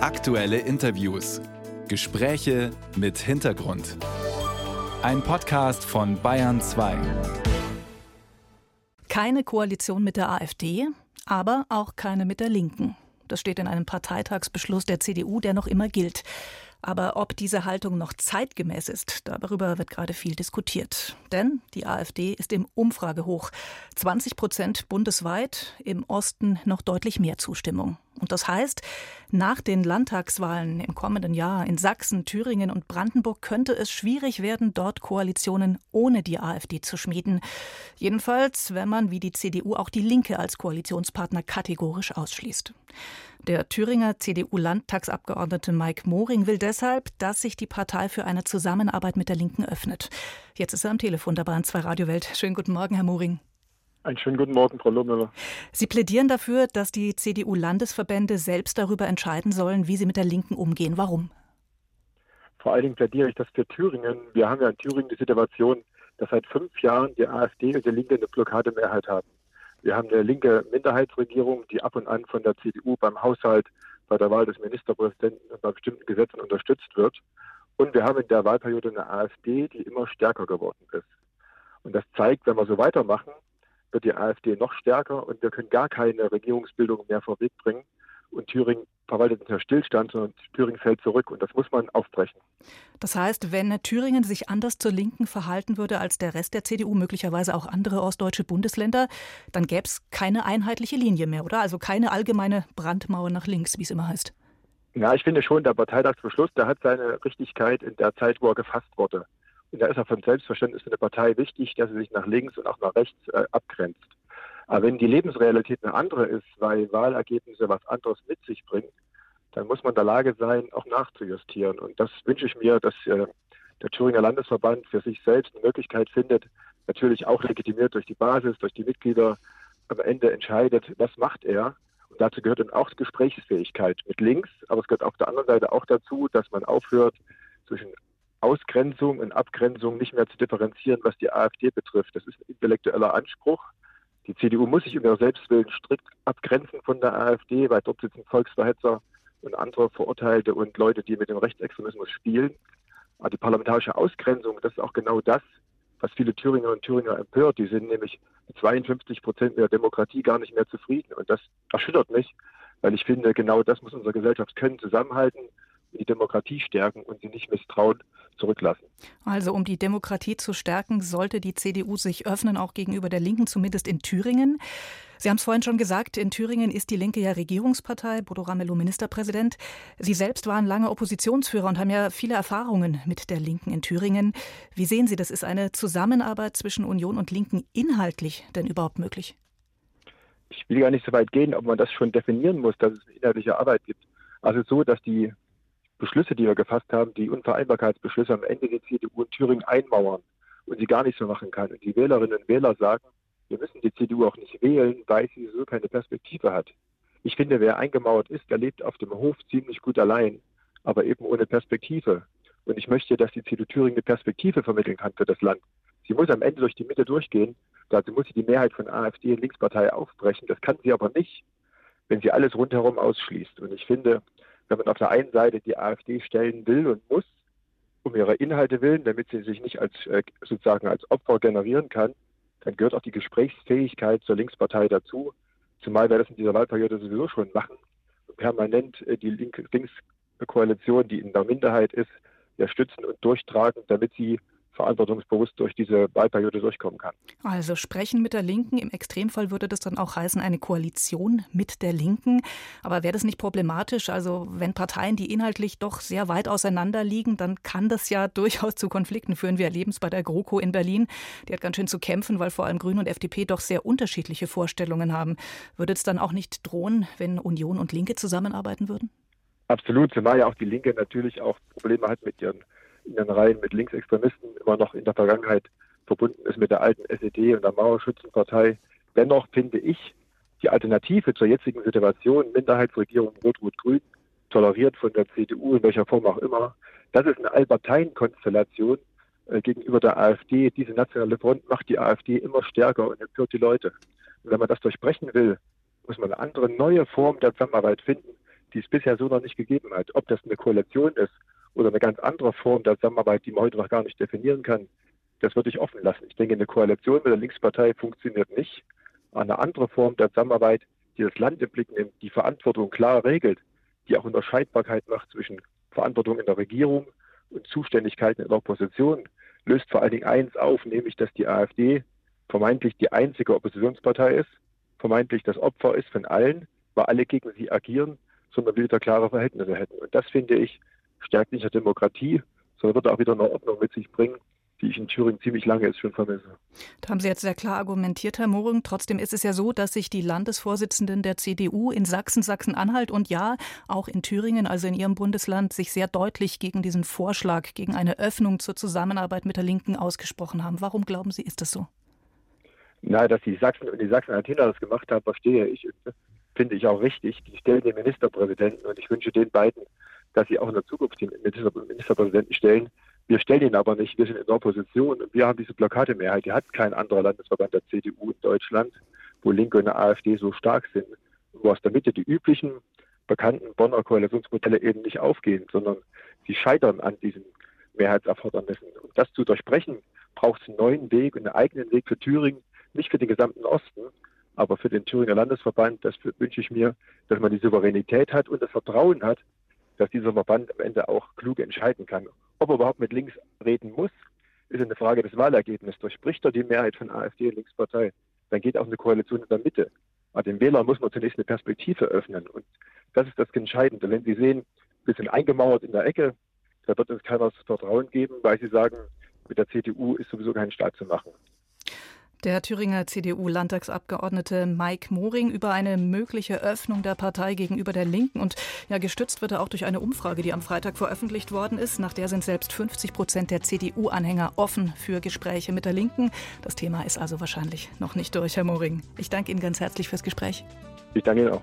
Aktuelle Interviews. Gespräche mit Hintergrund. Ein Podcast von Bayern 2. Keine Koalition mit der AfD, aber auch keine mit der Linken. Das steht in einem Parteitagsbeschluss der CDU, der noch immer gilt. Aber ob diese Haltung noch zeitgemäß ist, darüber wird gerade viel diskutiert. Denn die AfD ist im Umfragehoch. 20 Prozent bundesweit, im Osten noch deutlich mehr Zustimmung. Und das heißt, nach den Landtagswahlen im kommenden Jahr in Sachsen, Thüringen und Brandenburg könnte es schwierig werden, dort Koalitionen ohne die AfD zu schmieden. Jedenfalls, wenn man wie die CDU auch die Linke als Koalitionspartner kategorisch ausschließt. Der Thüringer CDU-Landtagsabgeordnete Mike Moring will deshalb, dass sich die Partei für eine Zusammenarbeit mit der Linken öffnet. Jetzt ist er am Telefon dabei an zwei Radiowelt. Schönen guten Morgen, Herr Moring. Einen schönen guten Morgen, Frau Lohmüller. Sie plädieren dafür, dass die CDU-Landesverbände selbst darüber entscheiden sollen, wie sie mit der Linken umgehen. Warum? Vor allen Dingen plädiere ich das für Thüringen. Wir haben ja in Thüringen die Situation, dass seit fünf Jahren die AfD und die Linke eine Blockademehrheit haben. Wir haben eine linke Minderheitsregierung, die ab und an von der CDU beim Haushalt, bei der Wahl des Ministerpräsidenten und bei bestimmten Gesetzen unterstützt wird. Und wir haben in der Wahlperiode eine AfD, die immer stärker geworden ist. Und das zeigt, wenn wir so weitermachen, wird die AfD noch stärker und wir können gar keine Regierungsbildung mehr vor Weg bringen. Und Thüringen verwaltet nicht nur Stillstand, sondern Thüringen fällt zurück und das muss man aufbrechen. Das heißt, wenn Thüringen sich anders zur Linken verhalten würde als der Rest der CDU, möglicherweise auch andere ostdeutsche Bundesländer, dann gäbe es keine einheitliche Linie mehr, oder? Also keine allgemeine Brandmauer nach links, wie es immer heißt. Ja, ich finde schon, der Parteitagsbeschluss, der hat seine Richtigkeit in der Zeit, wo er gefasst wurde. Da ist auch von Selbstverständnis für eine Partei wichtig, dass sie sich nach links und auch nach rechts äh, abgrenzt. Aber wenn die Lebensrealität eine andere ist, weil Wahlergebnisse was anderes mit sich bringen, dann muss man in der Lage sein, auch nachzujustieren. Und das wünsche ich mir, dass äh, der Thüringer Landesverband für sich selbst eine Möglichkeit findet, natürlich auch legitimiert durch die Basis, durch die Mitglieder, am Ende entscheidet, was macht er. Und dazu gehört dann auch Gesprächsfähigkeit mit links, aber es gehört auf der anderen Seite auch dazu, dass man aufhört, zwischen Ausgrenzung und Abgrenzung nicht mehr zu differenzieren, was die AfD betrifft. Das ist ein intellektueller Anspruch. Die CDU muss sich um ihre Selbstwillen strikt abgrenzen von der AfD, weil dort sitzen Volksverhetzer und andere Verurteilte und Leute, die mit dem Rechtsextremismus spielen. Aber die parlamentarische Ausgrenzung, das ist auch genau das, was viele Thüringer und Thüringer empört. Die sind nämlich mit 52 Prozent der Demokratie gar nicht mehr zufrieden. Und das erschüttert mich, weil ich finde, genau das muss unsere Gesellschaft können, zusammenhalten die Demokratie stärken und sie nicht misstrauen zurücklassen. Also um die Demokratie zu stärken, sollte die CDU sich öffnen, auch gegenüber der Linken, zumindest in Thüringen. Sie haben es vorhin schon gesagt, in Thüringen ist die Linke ja Regierungspartei, Bodo Ramelow Ministerpräsident. Sie selbst waren lange Oppositionsführer und haben ja viele Erfahrungen mit der Linken in Thüringen. Wie sehen Sie das? Ist eine Zusammenarbeit zwischen Union und Linken inhaltlich denn überhaupt möglich? Ich will gar nicht so weit gehen, ob man das schon definieren muss, dass es eine inhaltliche Arbeit gibt. Also so, dass die Beschlüsse, die wir gefasst haben, die Unvereinbarkeitsbeschlüsse am Ende die CDU in Thüringen einmauern und sie gar nicht so machen kann. Und die Wählerinnen und Wähler sagen, wir müssen die CDU auch nicht wählen, weil sie so keine Perspektive hat. Ich finde, wer eingemauert ist, der lebt auf dem Hof ziemlich gut allein, aber eben ohne Perspektive. Und ich möchte, dass die CDU Thüringen eine Perspektive vermitteln kann für das Land. Sie muss am Ende durch die Mitte durchgehen. Dazu muss sie die Mehrheit von AfD und Linkspartei aufbrechen. Das kann sie aber nicht, wenn sie alles rundherum ausschließt. Und ich finde, wenn man auf der einen Seite die AfD stellen will und muss, um ihre Inhalte willen, damit sie sich nicht als äh, sozusagen als Opfer generieren kann, dann gehört auch die Gesprächsfähigkeit zur Linkspartei dazu, zumal wir das in dieser Wahlperiode sowieso schon machen, permanent äh, die Linkskoalition, die in der Minderheit ist, ja stützen und durchtragen, damit sie verantwortungsbewusst durch diese Wahlperiode durchkommen kann. Also sprechen mit der Linken. Im Extremfall würde das dann auch heißen, eine Koalition mit der Linken. Aber wäre das nicht problematisch? Also wenn Parteien, die inhaltlich doch sehr weit auseinander liegen, dann kann das ja durchaus zu Konflikten führen. Wir erleben es bei der GroKo in Berlin. Die hat ganz schön zu kämpfen, weil vor allem Grüne und FDP doch sehr unterschiedliche Vorstellungen haben. Würde es dann auch nicht drohen, wenn Union und Linke zusammenarbeiten würden? Absolut, zumal ja auch die Linke natürlich auch Probleme hat mit ihren in den Reihen mit Linksextremisten immer noch in der Vergangenheit verbunden ist mit der alten SED und der Mauerschützenpartei. Dennoch finde ich die Alternative zur jetzigen Situation, Minderheitsregierung Rot-Rot-Grün, toleriert von der CDU in welcher Form auch immer, das ist eine Allparteienkonstellation äh, gegenüber der AfD. Diese nationale Front macht die AfD immer stärker und empört die Leute. Und wenn man das durchbrechen will, muss man eine andere, neue Form der Zusammenarbeit finden, die es bisher so noch nicht gegeben hat. Ob das eine Koalition ist oder eine ganz andere Form der Zusammenarbeit, die man heute noch gar nicht definieren kann, das würde ich offen lassen. Ich denke, eine Koalition mit der Linkspartei funktioniert nicht. Eine andere Form der Zusammenarbeit, die das Land im Blick nimmt, die Verantwortung klar regelt, die auch Unterscheidbarkeit macht zwischen Verantwortung in der Regierung und Zuständigkeiten in der Opposition, löst vor allen Dingen eins auf, nämlich dass die AfD vermeintlich die einzige Oppositionspartei ist, vermeintlich das Opfer ist von allen, weil alle gegen sie agieren, sondern wir wieder klare Verhältnisse hätten. Und das finde ich stärkt nicht die Demokratie, sondern wird auch wieder eine Ordnung mit sich bringen, die ich in Thüringen ziemlich lange jetzt schon vermisse. Da haben Sie jetzt sehr klar argumentiert, Herr Moring. Trotzdem ist es ja so, dass sich die Landesvorsitzenden der CDU in Sachsen, Sachsen-Anhalt und ja, auch in Thüringen, also in Ihrem Bundesland, sich sehr deutlich gegen diesen Vorschlag, gegen eine Öffnung zur Zusammenarbeit mit der Linken ausgesprochen haben. Warum glauben Sie, ist das so? Na, dass die Sachsen und die Sachsen-Anhaltiner das gemacht haben, verstehe ich. Finde ich auch richtig. Die stellen den Ministerpräsidenten und ich wünsche den beiden, dass sie auch in der Zukunft den Ministerpräsidenten stellen wir stellen ihn aber nicht. Wir sind in der Opposition und wir haben diese Blockademehrheit. Die hat kein anderer Landesverband der CDU in Deutschland, wo Linke und AfD so stark sind, wo aus der Mitte die üblichen bekannten Bonner Koalitionsmodelle eben nicht aufgehen, sondern sie scheitern an diesen Mehrheitserfordernissen. Um das zu durchbrechen, braucht es einen neuen Weg und einen eigenen Weg für Thüringen, nicht für den gesamten Osten, aber für den Thüringer Landesverband. Das wünsche ich mir, dass man die Souveränität hat und das Vertrauen hat, dass dieser Verband am Ende auch klug entscheiden kann. Ob er überhaupt mit links reden muss, ist eine Frage des Wahlergebnisses. Durchbricht er die Mehrheit von AfD und Linkspartei, dann geht auch eine Koalition in der Mitte. Aber dem Wähler muss man zunächst eine Perspektive öffnen. Und das ist das Entscheidende. Wenn Sie sehen, wir sind eingemauert in der Ecke, da wird uns keiner das Vertrauen geben, weil Sie sagen, mit der CDU ist sowieso kein Staat zu machen. Der Thüringer CDU-Landtagsabgeordnete Mike Moring über eine mögliche Öffnung der Partei gegenüber der Linken. Und ja, gestützt wird er auch durch eine Umfrage, die am Freitag veröffentlicht worden ist. Nach der sind selbst 50 Prozent der CDU-Anhänger offen für Gespräche mit der Linken. Das Thema ist also wahrscheinlich noch nicht durch, Herr Moring. Ich danke Ihnen ganz herzlich fürs Gespräch. Ich danke Ihnen auch.